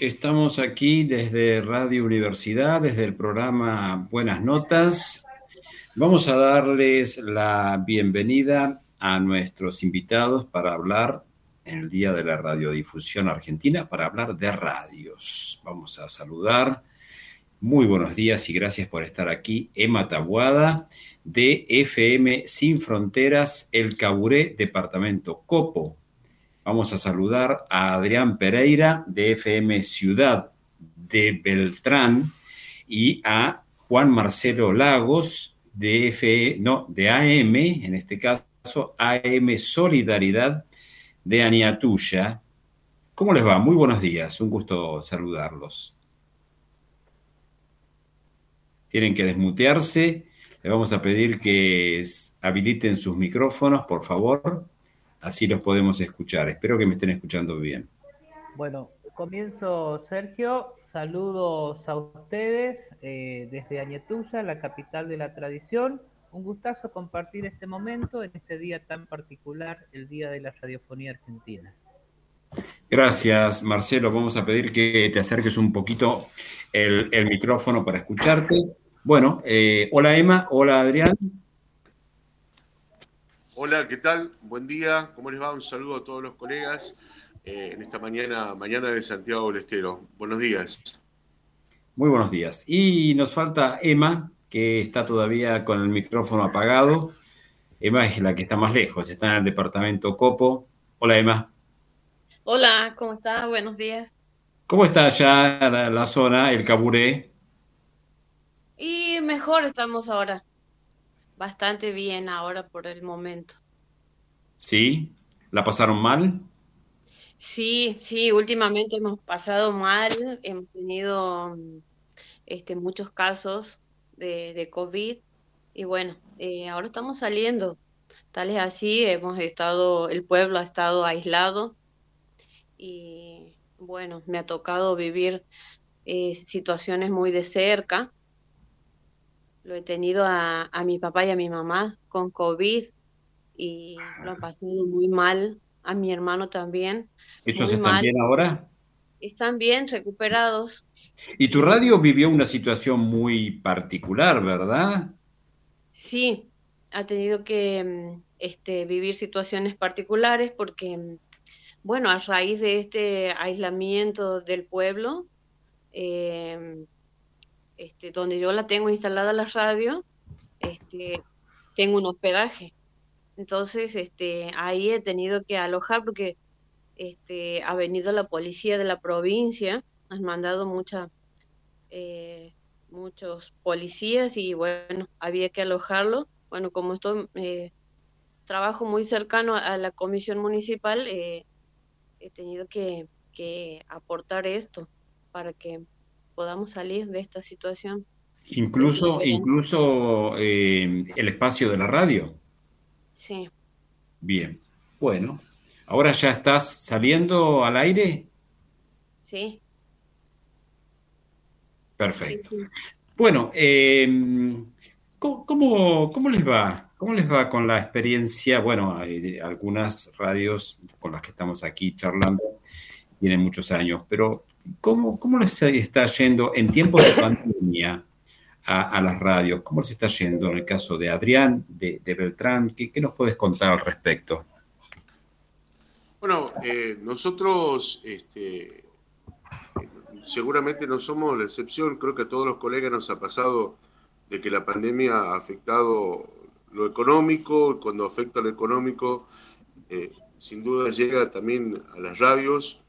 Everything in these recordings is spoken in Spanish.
estamos aquí desde Radio Universidad, desde el programa Buenas Notas. Vamos a darles la bienvenida a nuestros invitados para hablar en el Día de la Radiodifusión Argentina, para hablar de radios. Vamos a saludar. Muy buenos días y gracias por estar aquí. Emma Tabuada, de FM Sin Fronteras, El Caburé, Departamento Copo. Vamos a saludar a Adrián Pereira de FM Ciudad de Beltrán y a Juan Marcelo Lagos de F, no, de AM, en este caso AM Solidaridad de Aniatuya. ¿Cómo les va? Muy buenos días, un gusto saludarlos. Tienen que desmutearse, les vamos a pedir que habiliten sus micrófonos, por favor así los podemos escuchar. Espero que me estén escuchando bien. Bueno, comienzo Sergio. Saludos a ustedes eh, desde Añetuya, la capital de la tradición. Un gustazo compartir este momento en este día tan particular, el Día de la Radiofonía Argentina. Gracias, Marcelo. Vamos a pedir que te acerques un poquito el, micrófono para escucharte. Bueno, eh, hola Emma, hola Adrián. Hola, ¿qué tal? Buen día, ¿cómo les va? Un saludo a todos los colegas eh, en esta mañana, mañana de Santiago del Estero. Buenos días. Muy buenos días. Y nos falta Emma, que está todavía con el micrófono apagado. Emma es la que está más lejos, está en el departamento Copo. Hola, Emma. Hola, ¿cómo estás? Buenos días. ¿Cómo está allá la, la zona, el Caburé? Y mejor estamos ahora bastante bien ahora por el momento. ¿Sí? ¿La pasaron mal? Sí, sí, últimamente hemos pasado mal, hemos tenido este, muchos casos de, de COVID y bueno, eh, ahora estamos saliendo. Tal es así, hemos estado, el pueblo ha estado aislado y bueno, me ha tocado vivir eh, situaciones muy de cerca lo he tenido a, mi papá y a mi mamá con COVID y lo han pasado muy mal, a mi hermano también. ¿Ellos están bien ahora? Están bien, recuperados. Y tu radio vivió una situación muy particular, ¿verdad? Sí, ha tenido que mm, este, vivir situaciones particulares porque, mm, bueno, a raíz de este aislamiento del pueblo, eh, este, donde yo la tengo instalada la radio, este, tengo un hospedaje. Entonces, este, ahí he tenido que alojar porque ha venido la policía de la provincia, han mandado eh, muchos policías y bueno, había que alojarlo. Bueno, como estoy, eh, trabajo muy cercano a, la comisión municipal, eh, he tenido que aportar esto para que podamos salir de esta situación. Incluso, incluso eh, el espacio de la radio. Sí. Bien. Bueno, ¿ahora ya estás saliendo al aire? Sí. Perfecto. Bueno, em, ¿cómo, cómo, les va? ¿Cómo les va con la experiencia? Bueno, hay algunas radios con las que estamos aquí charlando tienen muchos años, pero ¿Cómo, cómo les está yendo en tiempos de pandemia a, las radios? ¿Cómo les está yendo en el caso de Adrián, de, Beltrán? ¿Qué, nos puedes contar al respecto? Bueno, eh, nosotros este, seguramente no somos la excepción, creo que a todos los colegas nos ha pasado de que la pandemia ha afectado lo económico, y cuando afecta lo económico, eh, sin duda llega también a las radios,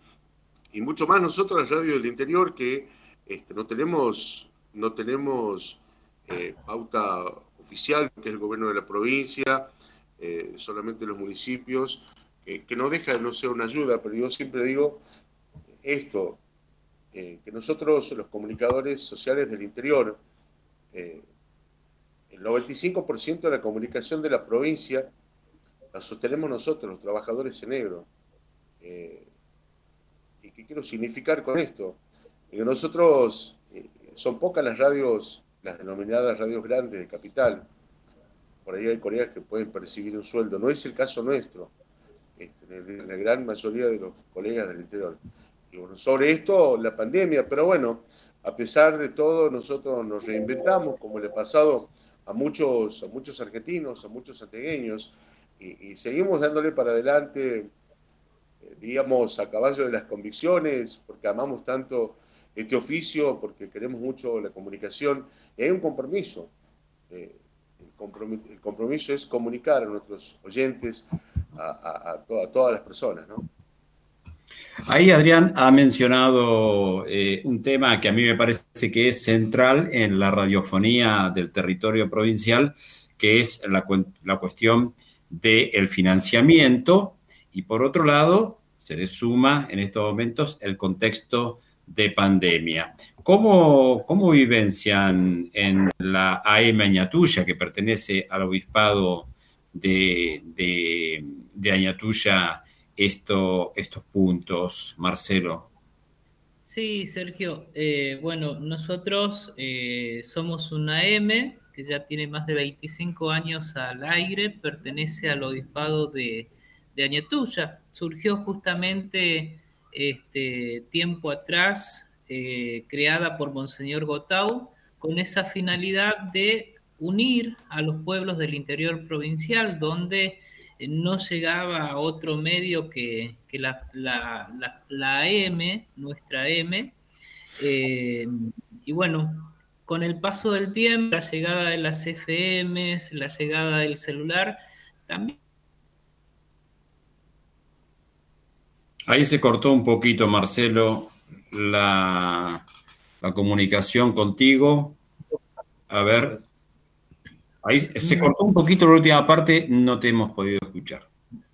y mucho más nosotros, la radio del interior, que este, no tenemos, no tenemos eh, pauta oficial, que es el gobierno de la provincia, eh, solamente los municipios, que, no deja de no ser una ayuda, pero yo siempre digo esto, que nosotros, los comunicadores sociales del interior, eh, el 95% de la comunicación de la provincia la sostenemos nosotros, los trabajadores en negro. ¿Qué quiero significar con esto? Que nosotros, eh, son pocas las radios, las denominadas radios grandes de capital. Por ahí hay colegas que pueden percibir un sueldo. No es el caso nuestro, este, la gran mayoría de los colegas del interior. bueno, sobre esto la pandemia, pero bueno, a pesar de todo, nosotros nos reinventamos, como le ha pasado a muchos, a muchos argentinos, a muchos santegueños, y, seguimos dándole para adelante, digamos, a caballo de las convicciones, porque amamos tanto este oficio, porque queremos mucho la comunicación, hay un compromiso. Eh, el, compromiso es comunicar a nuestros oyentes, a, todas las personas, ¿no? Ahí Adrián ha mencionado eh, un tema que a mí me parece que es central en la radiofonía del territorio provincial, que es la, la cuestión del financiamiento y por otro lado se le suma en estos momentos el contexto de pandemia. ¿Cómo, cómo vivencian en la AM Añatuya, que pertenece al obispado de, de, Añatuya, esto, estos puntos, Marcelo? Sí, Sergio. Eh, bueno, nosotros eh, somos una AM que ya tiene más de 25 años al aire, pertenece al obispado de, de Añatuya. Surgió justamente este, tiempo atrás, eh, creada por Monseñor Gotau, con esa finalidad de unir a los pueblos del interior provincial, donde no llegaba otro medio que, la, la, AM, nuestra M. Eh, y bueno, con el paso del tiempo, la llegada de las FMs, la llegada del celular, también Ahí se cortó un poquito, Marcelo, la, comunicación contigo. A ver, ahí se mm. cortó un poquito la última parte, no te hemos podido escuchar.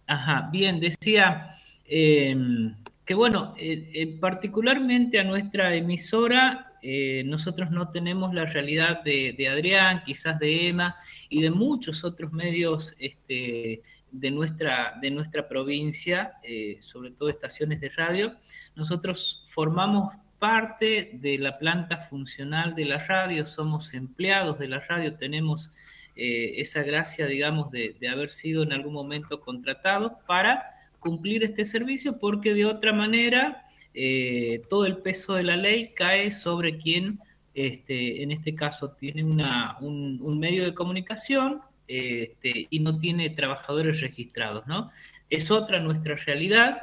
Ajá, bien, decía em, que bueno, eh, eh, particularmente a nuestra emisora, eh, nosotros no tenemos la realidad de, de, Adrián, quizás de Emma y de muchos otros medios este, de nuestra, de nuestra provincia, eh, sobre todo estaciones de radio. Nosotros formamos parte de la planta funcional de la radio, somos empleados de la radio, tenemos eh, esa gracia, digamos, de, haber sido en algún momento contratados para cumplir este servicio, porque de otra manera eh, todo el peso de la ley cae sobre quien, este, en este caso, tiene una, un, un medio de comunicación este, y no tiene trabajadores registrados, ¿no? Es otra nuestra realidad.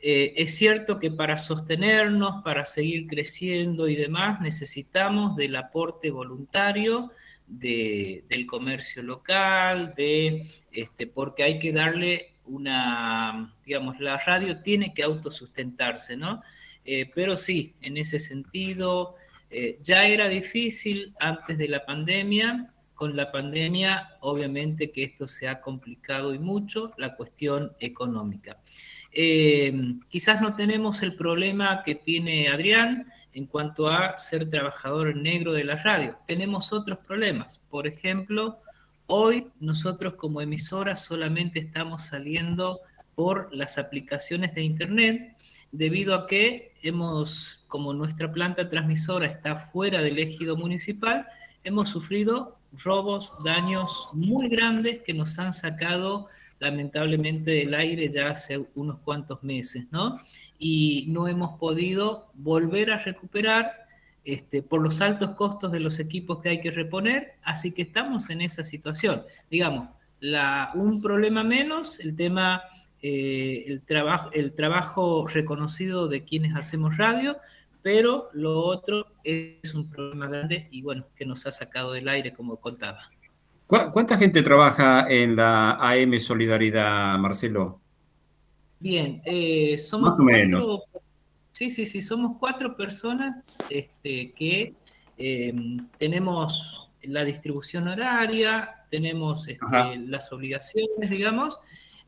Eh, es cierto que para sostenernos, para seguir creciendo y demás, necesitamos del aporte voluntario del comercio local, de, este, porque hay que darle una, digamos, la radio tiene que autosustentarse, ¿no? Eh, pero sí, en ese sentido, eh, ya era difícil antes de la pandemia, con la pandemia, obviamente que esto se ha complicado y mucho, la cuestión económica. Eh, quizás no tenemos el problema que tiene Adrián en cuanto a ser trabajador negro de la radio. Tenemos otros problemas. Por ejemplo, hoy nosotros como emisora solamente estamos saliendo por las aplicaciones de Internet debido a que hemos, como nuestra planta transmisora está fuera del ejido municipal, hemos sufrido robos, daños muy grandes que nos han sacado lamentablemente del aire ya hace unos cuantos meses, ¿no? Y no hemos podido volver a recuperar este, por los altos costos de los equipos que hay que reponer, así que estamos en esa situación. Digamos, un problema menos, el tema, eh, el, el trabajo reconocido de quienes hacemos radio, pero lo otro es un problema grande y bueno, que nos ha sacado del aire, como contaba. ¿Cuánta gente trabaja en la AM Solidaridad, Marcelo? Bien, eh, somos Más o menos. Sí, sí, sí, somos cuatro personas este, que em, tenemos la distribución horaria, tenemos este, las obligaciones, digamos,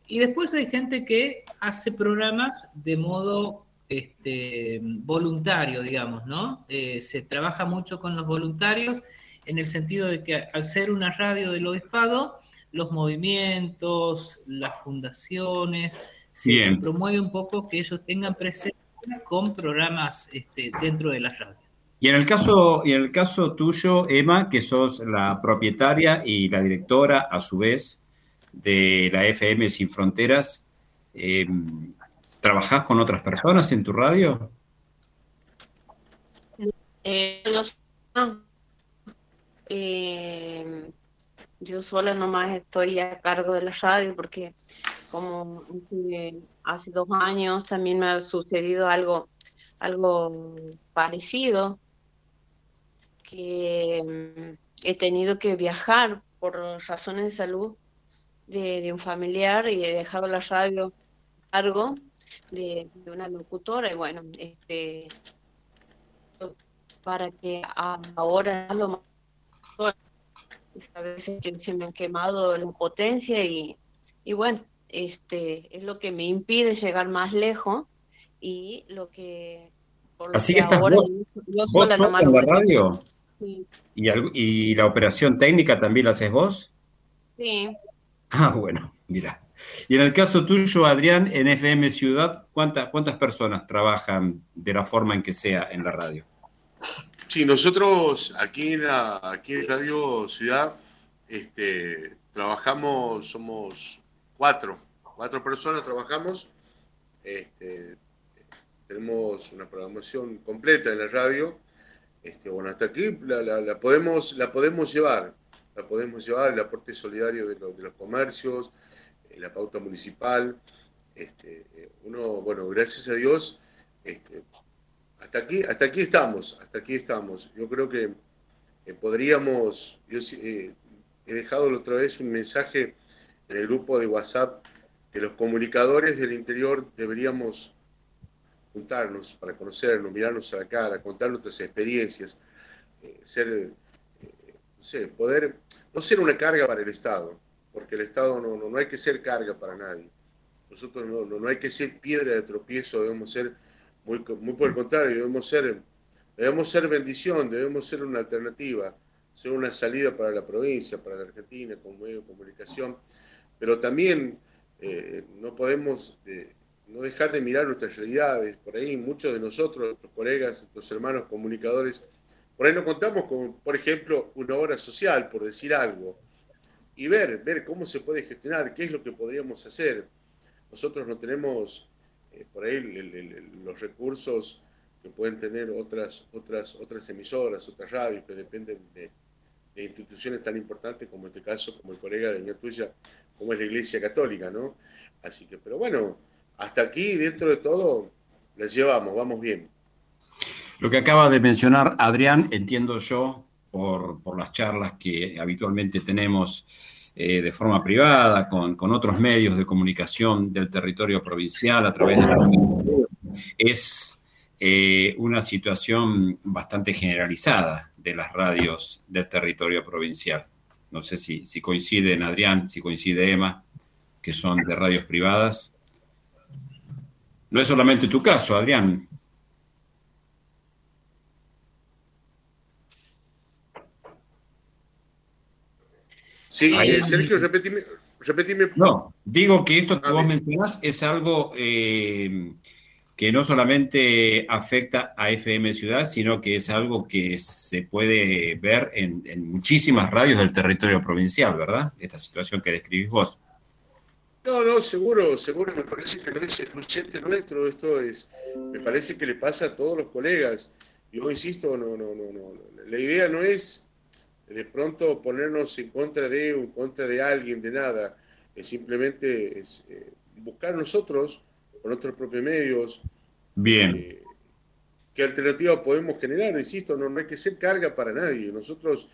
y después hay gente que hace programas de modo este, voluntario, digamos, ¿no? Eh, se trabaja mucho con los voluntarios en el sentido de que al ser una radio del obispado, los movimientos, las fundaciones, se, promueve un poco que ellos tengan presencia con programas este, dentro de la radio. Y en el caso, y en el caso tuyo, Emma, que sos la propietaria y la directora, a su vez, de la FM Sin Fronteras, eh, ¿Trabajás con otras personas en tu radio? Eh, eh, yo sola nomás estoy a cargo de la radio porque como hace dos años también me ha sucedido algo, algo parecido, que mm, he tenido que viajar por razones de salud de, un familiar y he dejado la radio a cargo de, de una locutora y bueno, este para que ahora lo más a veces se me han quemado la potencia y, y bueno, este es lo que me impide llegar más lejos y lo que Así que estás vos, vos en la radio sí. ¿Y, ¿Y la operación técnica también la haces vos? Sí. Ah, bueno, mira. Y en el caso tuyo, Adrián, en FM Ciudad, ¿cuántas, cuántas personas trabajan de la forma en que sea en la radio? Sí, nosotros aquí en, aquí en Radio Ciudad este, trabajamos, somos cuatro, cuatro personas trabajamos. Este, tenemos una programación completa en la radio. Este, bueno, hasta aquí la, podemos, la podemos llevar, la podemos llevar, el aporte solidario de, de los comercios, eh, la pauta municipal. Este, uno, bueno, gracias a Dios, este, hasta aquí, hasta aquí estamos, hasta aquí estamos. Yo creo que eh, podríamos, yo eh, he dejado la otra vez un mensaje en el grupo de WhatsApp que los comunicadores del interior deberíamos juntarnos para conocernos, mirarnos a la cara, contar nuestras experiencias, eh, ser, poder no ser una carga para el Estado, porque el Estado no, no, hay que ser carga para nadie. Nosotros no, no, hay que ser piedra de tropiezo, debemos ser muy, por el contrario, debemos ser, debemos ser bendición, debemos ser una alternativa, ser una salida para la provincia, para la Argentina, como medio de comunicación, pero también eh, no podemos eh, no dejar de mirar nuestras realidades. Por ahí muchos de nosotros, nuestros colegas, nuestros hermanos comunicadores, por ahí no contamos con, por ejemplo, una hora social, por decir algo, y ver, ver cómo se puede gestionar, qué es lo que podríamos hacer. Nosotros no tenemos eh, por ahí los recursos que pueden tener otras, otras, otras emisoras, otras radios que dependen de, instituciones tan importantes como este caso, como el colega de Ña Tuya, como es la Iglesia Católica, ¿no? Así que, pero bueno, hasta aquí, dentro de todo, les llevamos, vamos bien. Lo que acaba de mencionar Adrián, entiendo yo, por, las charlas que habitualmente tenemos eh, de forma privada, con, otros medios de comunicación del territorio provincial a través de la es eh, una situación bastante generalizada de las radios del territorio provincial. No sé si, si coinciden, Adrián, si coincide Emma, que son de radios privadas. No es solamente tu caso, Adrián. Sí, eh, Sergio, repetime, No, digo que esto que vos mencionás es algo eh, que no solamente afecta a FM Ciudad, sino que es algo que se puede ver en, muchísimas radios del territorio provincial, ¿verdad? Esta situación que describís vos. No, no, seguro, seguro, me parece que no es excluyente nuestro, esto es, me parece que le pasa a todos los colegas. Yo insisto, no, no, no, no, la idea no es de pronto ponernos en contra de o en contra de alguien, de nada, es simplemente es, eh, buscar nosotros, con nuestros propios medios, Bien. Eh, qué alternativa podemos generar. Insisto, no, hay que ser carga para nadie. Nosotros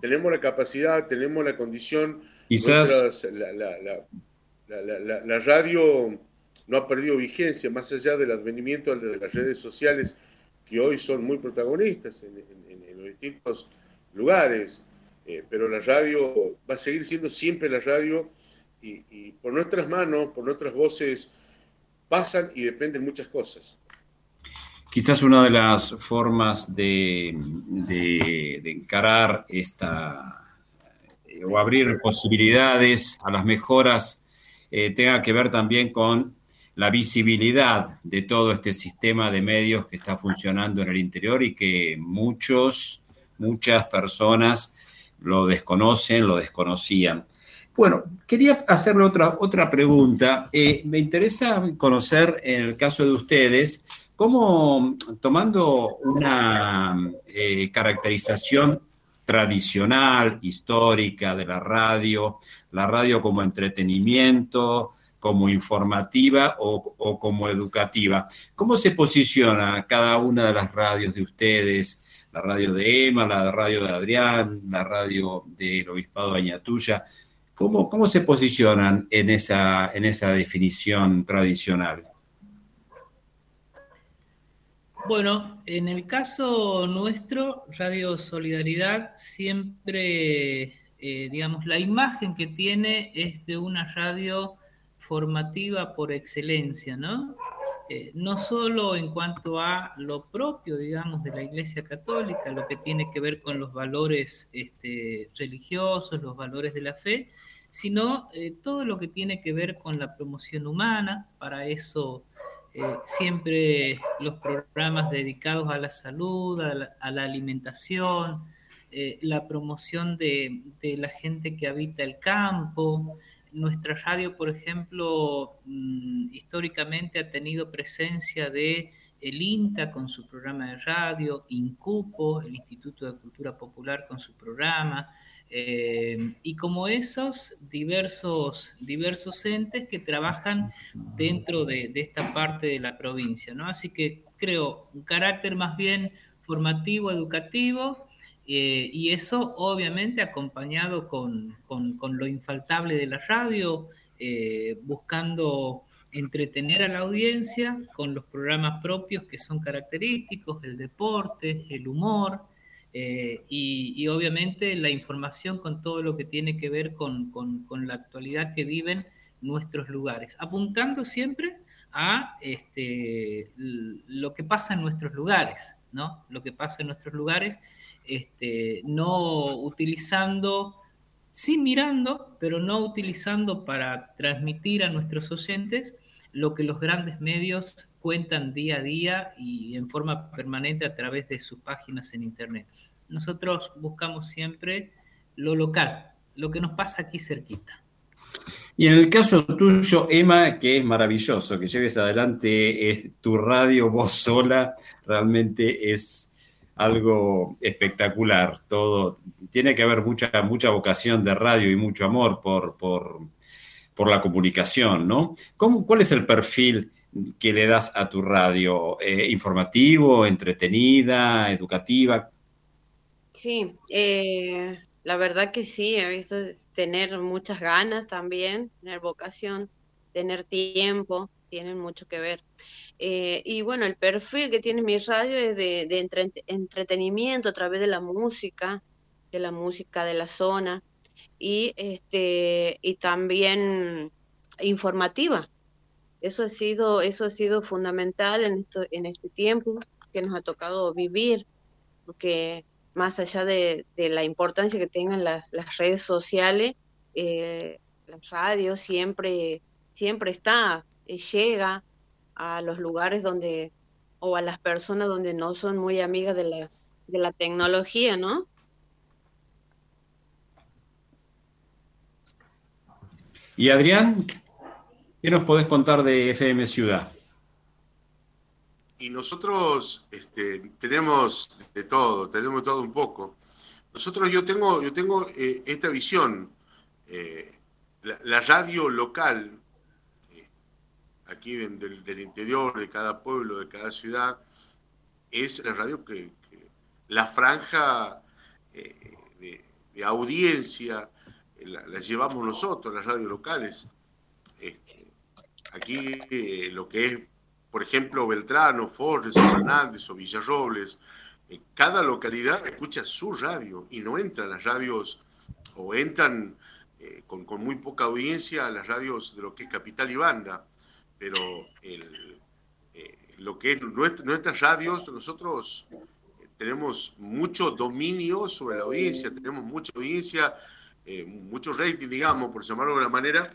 tenemos la capacidad, tenemos la condición. Quizás. la, la, radio no ha perdido vigencia, más allá del advenimiento de las redes sociales, que hoy son muy protagonistas en, en los distintos lugares, eh, pero la radio va a seguir siendo siempre la radio y, por nuestras manos, por nuestras voces, pasan y dependen muchas cosas. Quizás una de las formas de, encarar esta eh, o abrir posibilidades a las mejoras eh, tenga que ver también con la visibilidad de todo este sistema de medios que está funcionando en el interior y que muchos muchas personas lo desconocen, lo desconocían. Bueno, quería hacerle otra, otra pregunta. Eh, me interesa conocer, en el caso de ustedes, ¿cómo, tomando una eh, caracterización tradicional, histórica de la radio, la radio como entretenimiento, como informativa o, como educativa. ¿Cómo se posiciona cada una de las radios de ustedes? La radio de Emma, la radio de Adrián, la radio del Obispado de Añatuya. ¿Cómo, ¿Cómo se posicionan en esa, en esa definición tradicional? Bueno, en el caso nuestro, Radio Solidaridad siempre, eh, digamos, la imagen que tiene es de una radio formativa por excelencia, ¿no? Eh, no solo en cuanto a lo propio, digamos, de la Iglesia Católica, lo que tiene que ver con los valores este, religiosos, los valores de la fe, sino eh, todo lo que tiene que ver con la promoción humana. Para eso eh, siempre los programas dedicados a la salud, a la, alimentación, la promoción de, de, la gente que habita el campo, nuestra radio, por ejemplo, mm, históricamente ha tenido presencia de el INTA con su programa de radio, INCUPO, el Instituto de Cultura Popular con su programa, eh, y como esos diversos, diversos entes que trabajan dentro de, esta parte de la provincia. ¿no? Así que creo un carácter más bien formativo, educativo, eh, y eso obviamente acompañado con, lo infaltable de la radio, eh, buscando entretener a la audiencia con los programas propios que son característicos, el deporte, el humor eh, y, obviamente la información con todo lo que tiene que ver con, con, la actualidad que viven nuestros lugares, apuntando siempre a este, lo que pasa en nuestros lugares, ¿no? Lo que pasa en nuestros lugares este, no utilizando, sí mirando, pero no utilizando para transmitir a nuestros oyentes lo que los grandes medios cuentan día a día y en forma permanente a través de sus páginas en Internet. Nosotros buscamos siempre lo local, lo que nos pasa aquí cerquita. Y en el caso tuyo, Emma, que es maravilloso que lleves adelante tu radio voz sola, realmente es algo espectacular. Todo tiene que haber mucha, mucha vocación de radio y mucho amor por, por, la comunicación, ¿no? ¿Cómo, ¿Cuál es el perfil que le das a tu radio? Eh, ¿Informativo, entretenida, educativa? Sí, eh, la verdad que sí, a veces tener muchas ganas también, tener vocación, tener tiempo, tienen mucho que ver. Eh, y bueno, el perfil que tiene mi radio es de, entretenimiento a través de la música, de la música de la zona y, este, y también informativa. Eso ha sido, eso ha sido fundamental en, esto, en este tiempo que nos ha tocado vivir, porque más allá de, la importancia que tengan las, redes sociales, eh, la radio siempre, siempre está, eh, llega, a los lugares donde, o a las personas donde no son muy amigas de la, de la tecnología, ¿no? Y Adrián, ¿qué nos podés contar de FM Ciudad? Y nosotros este, tenemos de todo, tenemos todo un poco. Nosotros yo tengo, yo tengo eh, esta visión. Eh, la, radio local aquí del, interior, de cada pueblo, de cada ciudad, es la radio que, la franja eh, de, audiencia eh, la, llevamos nosotros, las radios locales. Este, aquí eh, lo que es, por ejemplo, Beltrano, Forres, Fernández o Villarrobles, cada localidad escucha su radio y no entran las radios o entran con, con, muy poca audiencia a las radios de lo que es Capital y Banda pero el, eh, lo que es nuestras radios, nosotros tenemos mucho dominio sobre la audiencia, tenemos mucha audiencia, eh, mucho rating, digamos, por llamarlo de una manera.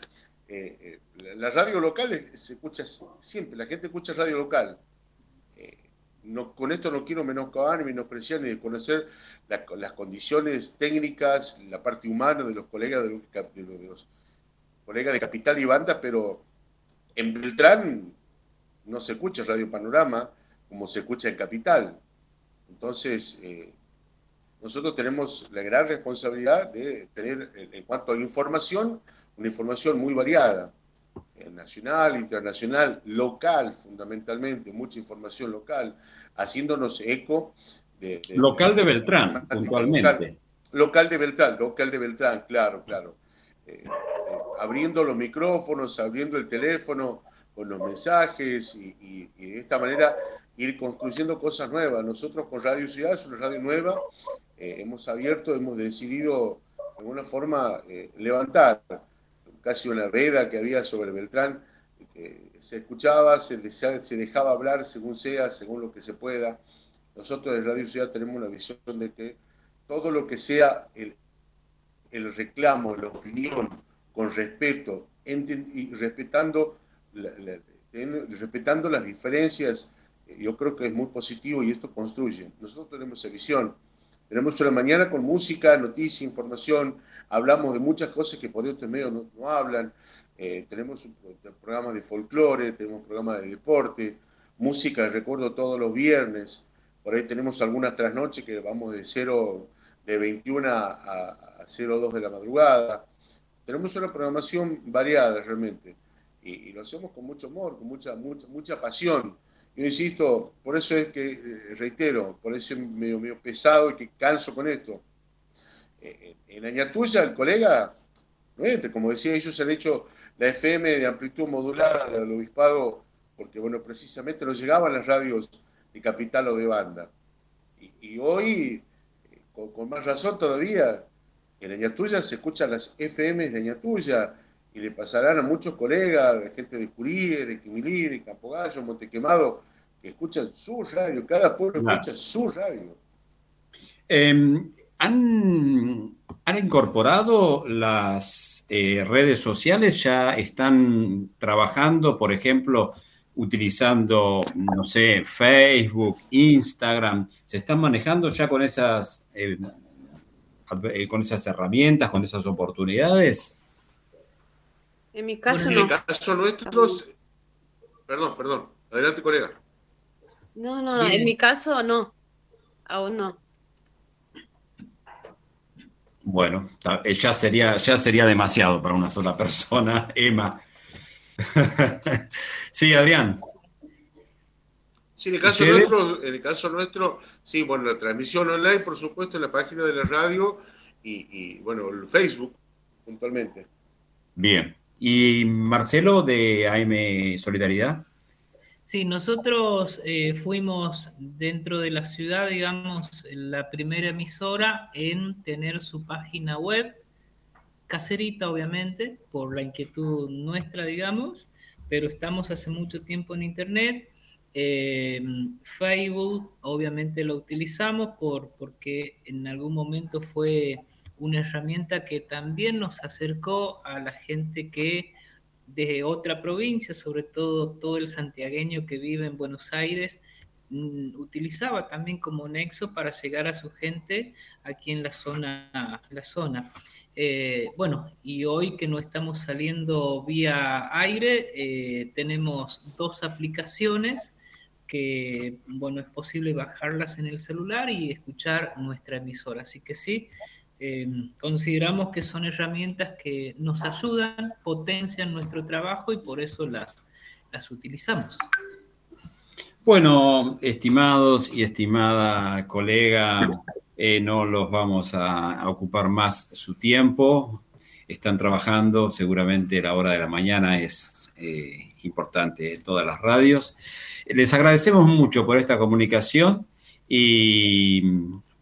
Eh, la radio local se escucha siempre, la gente escucha radio local. No, con esto no quiero menoscabar ni menospreciar ni desconocer las condiciones técnicas, la parte humana de los colegas de de los colegas de Capital y Banda, pero en Beltrán no se escucha Radio Panorama, como se escucha en Capital. Entonces, eh, nosotros tenemos la gran responsabilidad de tener, en cuanto a información, una información muy variada, eh, nacional, internacional, local, fundamentalmente, mucha información local, haciéndonos eco de... local de, Beltrán, puntualmente. Local, de Beltrán, local de Beltrán, claro, claro. Eh, abriendo los micrófonos, abriendo el teléfono con los mensajes y de esta manera ir construyendo cosas nuevas. Nosotros con Radio Ciudad, es una radio nueva, eh, hemos abierto, hemos decidido de alguna forma eh, levantar casi una veda que había sobre Beltrán, que se escuchaba, se, dejaba hablar según sea, según lo que se pueda. Nosotros en Radio Ciudad tenemos una visión de que todo lo que sea el reclamo, la opinión, con respeto y respetando, respetando las diferencias yo creo que es muy positivo y esto construye. Nosotros tenemos esa visión. Tenemos una mañana con música, noticia, información, hablamos de muchas cosas que por otros medios no, no hablan. Eh, tenemos un, programa de folclore, tenemos un programa de deporte, música, recuerdo todos los viernes. Por ahí tenemos algunas trasnoches que vamos de 0, de 21 a, a 02 de la madrugada. Tenemos una programación variada realmente y, lo hacemos con mucho amor, con mucha, mucha, mucha pasión yo insisto, por eso es que, eh, reitero, por eso es medio, medio pesado y que canso con esto. Eh, eh, en Añatuya, el colega, como decía, ellos han hecho la FM de amplitud modulada del obispado, porque, bueno, precisamente no llegaban las radios de capital o de banda. Y, hoy, con, más razón todavía, en Añatuya se escuchan las FM de Añatuya y le pasarán a muchos colegas, de gente de Jurí, de Quimilí, de Campogallo, Montequemado, que escuchan su radio, cada pueblo escucha su radio. Em, ¿han, incorporado las eh, redes sociales? ¿Ya están trabajando, por ejemplo, utilizando, no sé, Facebook, Instagram? ¿Se están manejando ya con esas, eh, con esas herramientas, con esas oportunidades? En mi caso no. En el caso nuestro, perdón, perdón, adelante colega. No, no, en mi caso no, aún no. Bueno, eh, ya sería, ya sería demasiado para una sola persona, Emma. sí, Adrián. Sí, en el caso nuestro, en el caso nuestro, sí, bueno, la transmisión online, por supuesto, en la página de la radio y, y bueno, el Facebook, puntualmente. Bien. ¿Y Marcelo de AM Solidaridad? Sí, nosotros eh, fuimos dentro de la ciudad, digamos, la primera emisora en tener su página web, caserita obviamente, por la inquietud nuestra, digamos, pero estamos hace mucho tiempo en Internet. Eh, Facebook obviamente lo utilizamos por, porque en algún momento fue una herramienta que también nos acercó a la gente que de otra provincia, sobre todo todo el santiagueño que vive en Buenos Aires, mm, utilizaba también como nexo para llegar a su gente aquí en la zona. La zona. Eh, bueno, y hoy que no estamos saliendo vía aire, eh, tenemos dos aplicaciones que, bueno, es posible bajarlas en el celular y escuchar nuestra emisora. Así que sí, Em, consideramos que son herramientas que nos ayudan, potencian nuestro trabajo y por eso las, las utilizamos. Bueno, estimados y estimada colega, eh, no los vamos a, ocupar más su tiempo. Están trabajando, seguramente la hora de la mañana es eh, importante en todas las radios. Les agradecemos mucho por esta comunicación y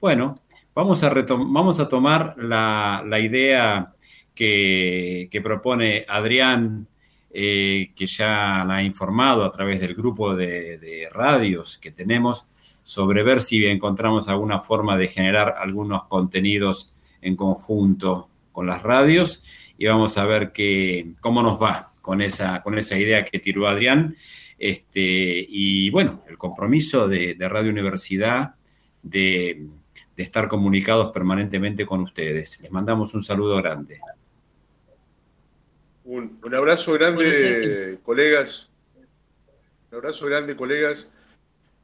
bueno, Vamos a, vamos a tomar la, idea que, propone Adrián, eh, que ya la ha informado a través del grupo de, radios que tenemos, sobre ver si encontramos alguna forma de generar algunos contenidos en conjunto con las radios y vamos a ver cómo nos va con esa, con esa idea que tiró Adrián. Este, y bueno, el compromiso de Radio Universidad de de estar comunicados permanentemente con ustedes. Les mandamos un saludo grande. Un, abrazo grande, colegas. Un abrazo grande, colegas.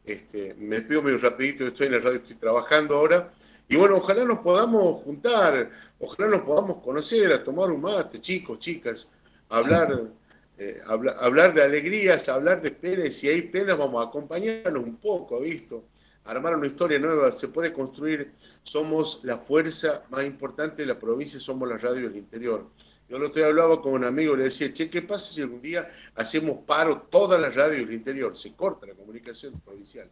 Este, me despido medio rapidito, estoy en la radio, estoy trabajando ahora. Y bueno, ojalá nos podamos juntar, ojalá nos podamos conocer, a tomar un mate, chicos, chicas, hablar, eh, hablar, de alegrías, hablar de penas. Si hay penas, vamos a acompañarnos un poco, ¿visto? Armar una historia nueva, se puede construir. Somos la fuerza más importante de la provincia, somos la radio del interior. Yo lo estoy hablaba con un amigo, le decía, che, ¿qué pasa si algún día hacemos paro toda la radio del interior? Se corta la comunicación provincial.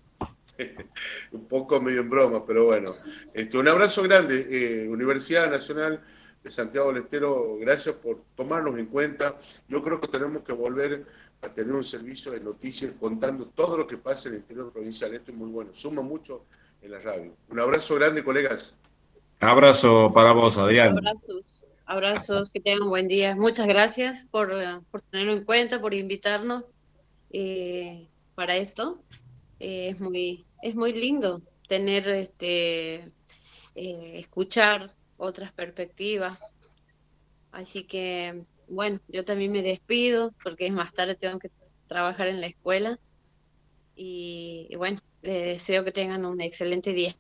un poco medio en broma, pero bueno. Este, un abrazo grande, eh, Universidad Nacional de Santiago del Estero, gracias por tomarnos en cuenta. Yo creo que tenemos que volver a tener un servicio de noticias contando todo lo que pasa en el interior provincial. Esto es muy bueno, suma mucho en la radio. Un abrazo grande, colegas. Abrazo para vos, Adrián. Abrazos, abrazos, que tengan un buen día. Muchas gracias por, tenerlo en cuenta, por invitarnos eh, para esto. Eh, es muy es muy lindo tener este eh, escuchar otras perspectivas. Así que, bueno, yo también me despido porque es más tarde tengo que trabajar en la escuela. Y, bueno, les deseo que tengan un excelente día.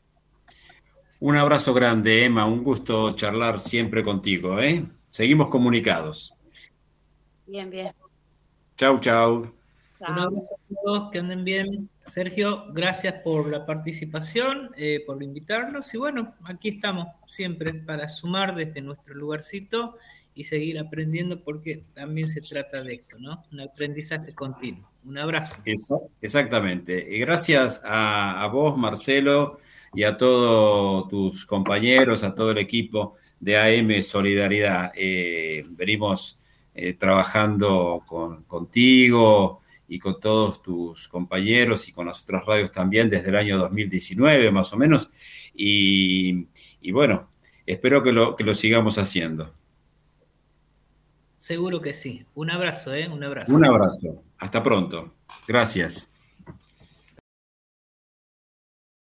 Un abrazo grande, Emma. Un gusto charlar siempre contigo. ¿eh? Seguimos comunicados. Bien, bien. Chau, chau. Un abrazo a todos, que anden bien. Sergio, gracias por la participación, eh, por invitarnos y bueno, aquí estamos siempre para sumar desde nuestro lugarcito y seguir aprendiendo porque también se trata de eso, ¿no? Un aprendizaje continuo. Un abrazo. exactamente. Y gracias a, vos, Marcelo, y a todos tus compañeros, a todo el equipo de AM Solidaridad. Eh, venimos eh, trabajando con, contigo y con todos tus compañeros y con las otras radios también desde el año 2019 más o menos. Y, bueno, espero que lo, que lo sigamos haciendo. Seguro que sí. Un abrazo, ¿eh? Un abrazo. Un abrazo. Hasta pronto. Gracias.